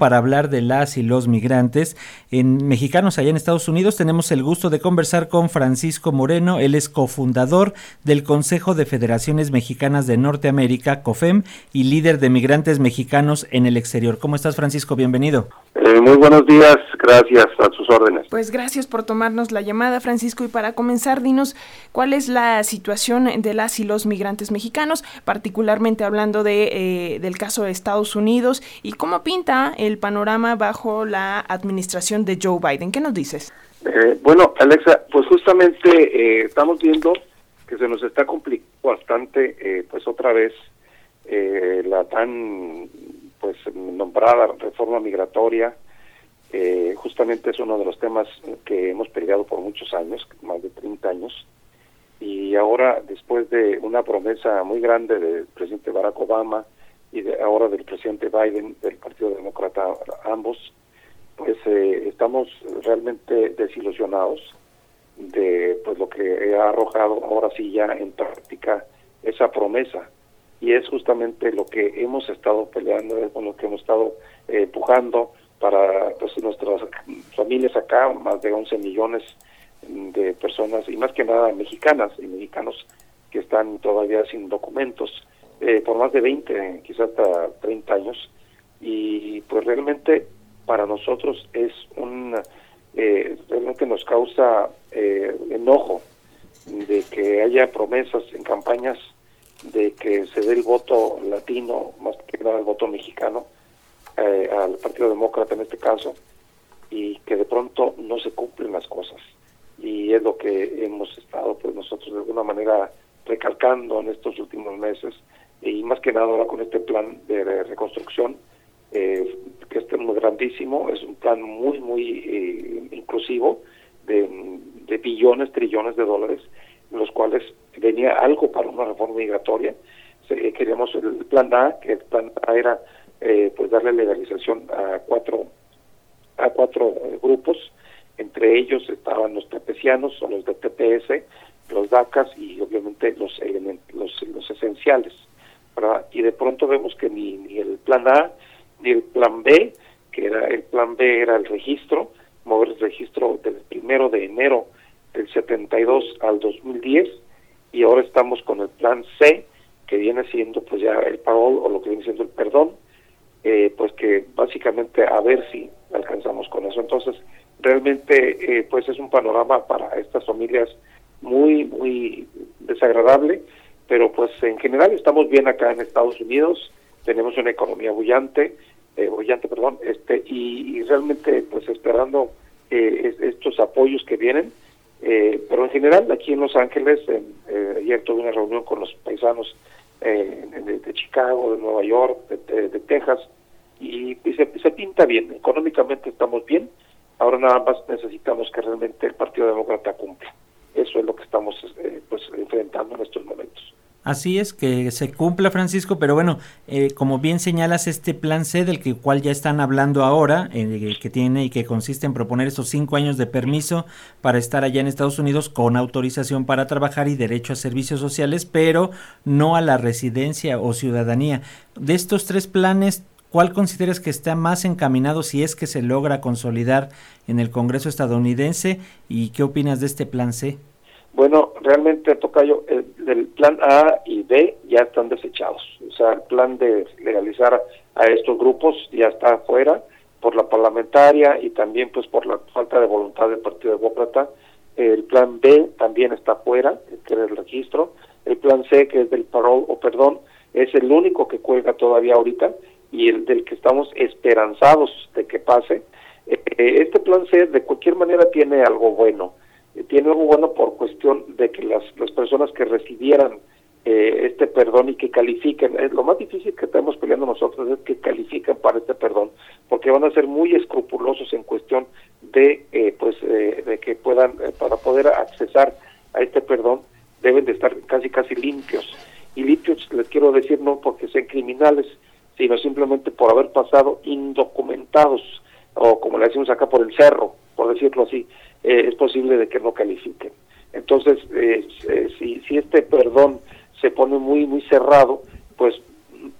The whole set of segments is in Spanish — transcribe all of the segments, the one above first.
para hablar de las y los migrantes en mexicanos allá en Estados Unidos. Tenemos el gusto de conversar con Francisco Moreno, él es cofundador del Consejo de Federaciones Mexicanas de Norteamérica, COFEM, y líder de migrantes mexicanos en el exterior. ¿Cómo estás, Francisco? Bienvenido. Eh, muy buenos días, gracias a sus órdenes. Pues gracias por tomarnos la llamada, Francisco, y para comenzar, dinos cuál es la situación de las y los migrantes mexicanos, particularmente hablando de, eh, del caso de Estados Unidos, y cómo pinta el panorama bajo la administración de Joe Biden. ¿Qué nos dices? Eh, bueno, Alexa, pues justamente estamos viendo que se nos está complicando bastante, pues otra vez, la tan pues nombrada reforma migratoria, eh, justamente es uno de los temas que hemos peleado por muchos años, más de 30 años, y ahora después de una promesa muy grande del presidente Barack Obama y de, ahora del presidente Biden del Partido Demócrata, ambos, pues eh, estamos realmente desilusionados de pues lo que ha arrojado ahora sí ya en práctica esa promesa y es justamente lo que hemos estado peleando, es con lo que hemos estado eh, empujando para pues, nuestras familias acá, más de 11 millones de personas, y más que nada mexicanas y mexicanos que están todavía sin documentos, eh, por más de 20, quizás hasta 30 años, y pues realmente para nosotros es un, eh, realmente nos causa enojo de que haya promesas en campañas de que se dé el voto latino, más que nada el voto mexicano, eh, al Partido Demócrata en este caso, y que de pronto no se cumplen las cosas. Y es lo que hemos estado, pues nosotros de alguna manera recalcando en estos últimos meses, y más que nada ahora con este plan de reconstrucción, eh, que es muy grandísimo, es un plan muy, muy eh, inclusivo, de, de billones, trillones de dólares, los cuales venía algo para una reforma migratoria. queríamos el plan A, que el plan A era eh, pues darle legalización a cuatro a cuatro eh, grupos, entre ellos estaban los tepecianos o los de TPS, los DACAS y obviamente los los, los esenciales. Y de pronto vemos que ni, ni el plan A ni el plan B, que era el plan B era el registro, mover el registro del primero de enero del 72 al 2010 y ahora estamos con el plan C que viene siendo pues ya el parol o lo que viene siendo el perdón eh, pues que básicamente a ver si alcanzamos con eso. Entonces realmente eh, pues es un panorama para estas familias muy muy desagradable pero pues en general estamos bien acá en Estados Unidos tenemos una economía bullante eh, bullante perdón este y, realmente pues esperando eh, estos apoyos que vienen eh, pero en general, aquí en Los Ángeles, eh, ayer tuve una reunión con los paisanos eh, de, Chicago, de Nueva York, de, Texas, y, se, se, pinta bien. Económicamente estamos bien. Ahora nada más necesitamos que realmente el Partido Demócrata cumpla. Eso es lo que estamos pues enfrentando en estos momentos. Así es, que se cumpla Francisco, pero bueno, eh, como bien señalas, este plan C del que, cual ya están hablando ahora, eh, que tiene y que consiste en proponer estos cinco años de permiso para estar allá en Estados Unidos con autorización para trabajar y derecho a servicios sociales, pero no a la residencia o ciudadanía. De estos tres planes, ¿cuál consideras que está más encaminado si es que se logra consolidar en el Congreso estadounidense? ¿Y qué opinas de este plan C? Bueno, realmente, Tocayo, el, el, plan A y B ya están desechados. O sea, el plan de legalizar a estos grupos ya está fuera por la parlamentaria y también pues por la falta de voluntad del Partido Demócrata. El plan B también está fuera, que es el registro. El plan C, que es del parol o perdón, es el único que cuelga todavía ahorita y el del que estamos esperanzados de que pase. Eh, este plan C de cualquier manera tiene algo bueno tiene algo bueno por cuestión de que las, las personas que recibieran eh, este perdón y que califiquen, es lo más difícil que estamos peleando nosotros es que califiquen para este perdón, porque van a ser muy escrupulosos en cuestión de eh, pues de que puedan para poder accesar a este perdón deben de estar casi casi limpios. Y limpios les quiero decir no porque sean criminales sino simplemente por haber pasado indocumentados o como le decimos acá por el cerro por decirlo así eh, es posible de que no califiquen. Entonces, eh, eh, si, si este perdón se pone muy, muy cerrado, pues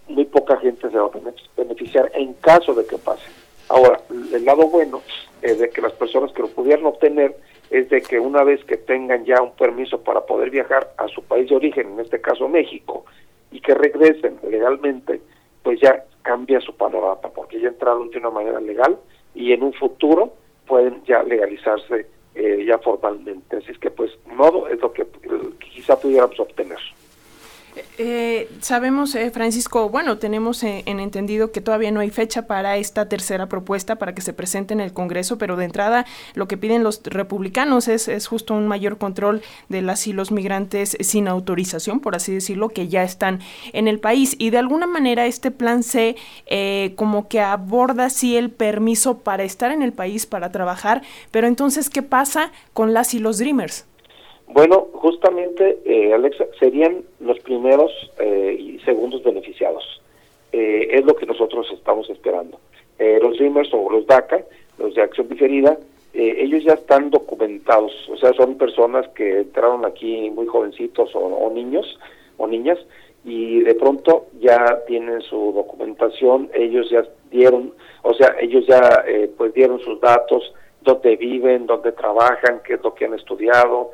muy poca gente se va a beneficiar en caso de que pase. Ahora, el lado bueno es de que las personas que lo pudieran obtener es de que una vez que tengan ya un permiso para poder viajar a su país de origen, en este caso México, y que regresen legalmente, pues ya cambia su panorama, porque ya entraron de una manera legal y en un futuro pueden ya legalizarse eh, ya formalmente. Así es que pues modo es lo que quizá pudiéramos obtener. Eh, sabemos, eh, Francisco, bueno, tenemos eh, en entendido que todavía no hay fecha para esta tercera propuesta para que se presente en el Congreso, pero de entrada lo que piden los republicanos es, es justo un mayor control de las y los migrantes sin autorización, por así decirlo, que ya están en el país. Y de alguna manera este plan C como que aborda sí el permiso para estar en el país, para trabajar, pero entonces, ¿qué pasa con las y los Dreamers? Bueno, justamente, eh, Alexa, serían los primeros eh, y segundos beneficiados. Eh, es lo que nosotros estamos esperando. los Dreamers o los DACA, los de acción diferida, ellos ya están documentados, o sea, son personas que entraron aquí muy jovencitos o, o niños o niñas y de pronto ya tienen su documentación, ellos ya dieron, o sea, ellos ya pues dieron sus datos, dónde viven, dónde trabajan, qué es lo que han estudiado,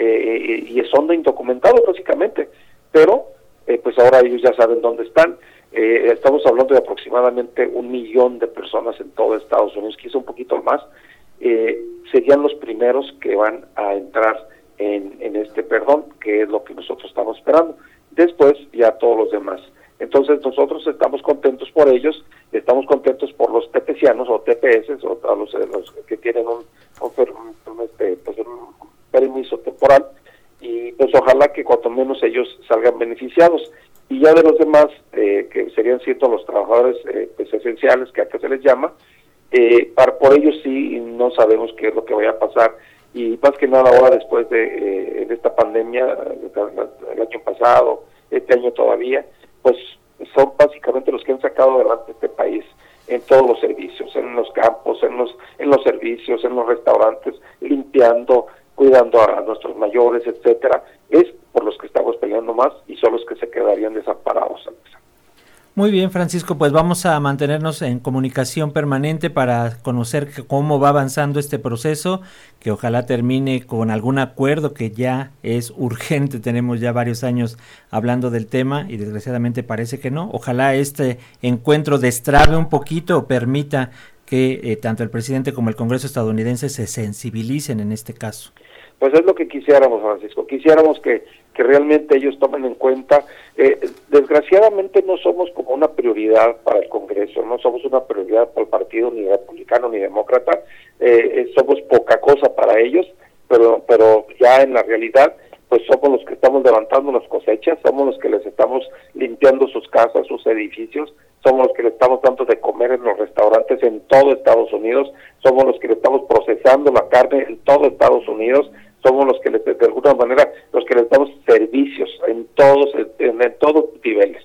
eh, y son indocumentados básicamente, pero eh, pues ahora ellos ya saben dónde están. Eh, estamos hablando de aproximadamente un millón de personas en todo Estados Unidos, quizá un poquito más, serían los primeros que van a entrar en, en este perdón, que es lo que nosotros estamos esperando. Después ya todos los demás. Entonces nosotros estamos contentos por ellos, estamos contentos por los tepecianos o TPS, o los, los que tienen un, un, este, pues un permiso temporal y pues ojalá que cuanto menos ellos salgan beneficiados. Y ya de los demás eh, que serían ciertos los trabajadores eh, pues esenciales que acá se les llama eh, para por ellos sí no sabemos qué es lo que vaya a pasar. Y más que nada ahora después de, esta pandemia el año pasado este año todavía pues son básicamente los que han sacado adelante este país en todos los servicios, en los campos, en los en los servicios, en los restaurantes, limpiando, cuidando a nuestros mayores, etcétera, es por los que estamos peleando más y son los que se quedarían desamparados. Muy bien, Francisco, pues vamos a mantenernos en comunicación permanente para conocer cómo va avanzando este proceso, que ojalá termine con algún acuerdo que ya es urgente. Tenemos ya varios años hablando del tema y desgraciadamente parece que no. Ojalá este encuentro destrabe un poquito o permita que eh, tanto el presidente como el Congreso estadounidense se sensibilicen en este caso. Pues es lo que quisiéramos, Francisco. Quisiéramos que, que realmente ellos tomen en cuenta. Eh, desgraciadamente no somos como una prioridad para el Congreso, no somos una prioridad para el partido ni republicano ni demócrata. Eh, somos poca cosa para ellos, pero, pero ya en la realidad pues somos los que estamos levantando las cosechas, somos los que les estamos limpiando sus casas, sus edificios, somos los que le estamos dando de comer en los restaurantes en todo Estados Unidos, somos los que le estamos procesando la carne en todo Estados Unidos, somos los que de alguna manera los que les damos servicios en todos en, todos niveles.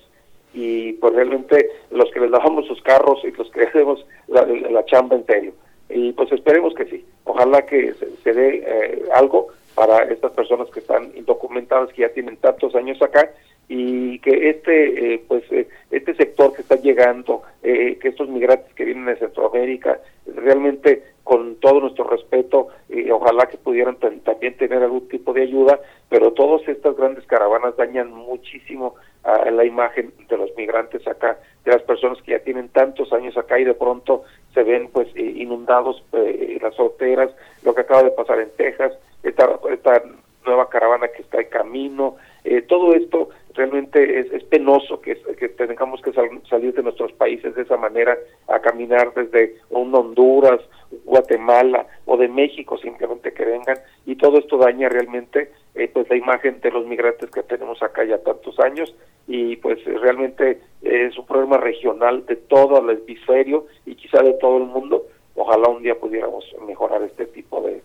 Y pues realmente los que les lavamos sus carros y los que hacemos la, chamba en y pues esperemos que sí. Ojalá que se, dé eh, algo para estas personas que están indocumentadas que ya tienen tantos años acá y que este eh, pues eh, este sector que está llegando que estos migrantes que vienen de Centroamérica realmente con todo nuestro respeto, y ojalá que pudieran también tener algún tipo de ayuda, pero todas estas grandes caravanas dañan muchísimo a la imagen de los migrantes acá, de las personas que ya tienen tantos años acá y de pronto se ven pues eh, inundados eh, las fronteras, lo que acaba de pasar en Texas, esta, esta nueva caravana que está en camino, eh, todo esto realmente es, es penoso que, tengamos que salir de nuestros países de esa manera a caminar desde un Honduras, Guatemala o de México simplemente que vengan. Y todo esto daña realmente eh, pues la imagen de los migrantes que tenemos acá ya tantos años. Y pues realmente es un problema regional de todo el hemisferio y quizá de todo el mundo. Ojalá un día pudiéramos mejorar este tipo de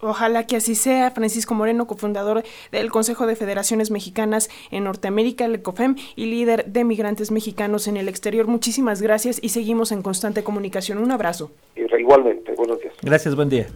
Ojalá que así sea. Francisco Moreno, cofundador del Consejo de Federaciones Mexicanas en Norteamérica, el ECOFEM, y líder de migrantes mexicanos en el exterior. Muchísimas gracias y seguimos en constante comunicación. Un abrazo. Igualmente, buenos días. Gracias, buen día.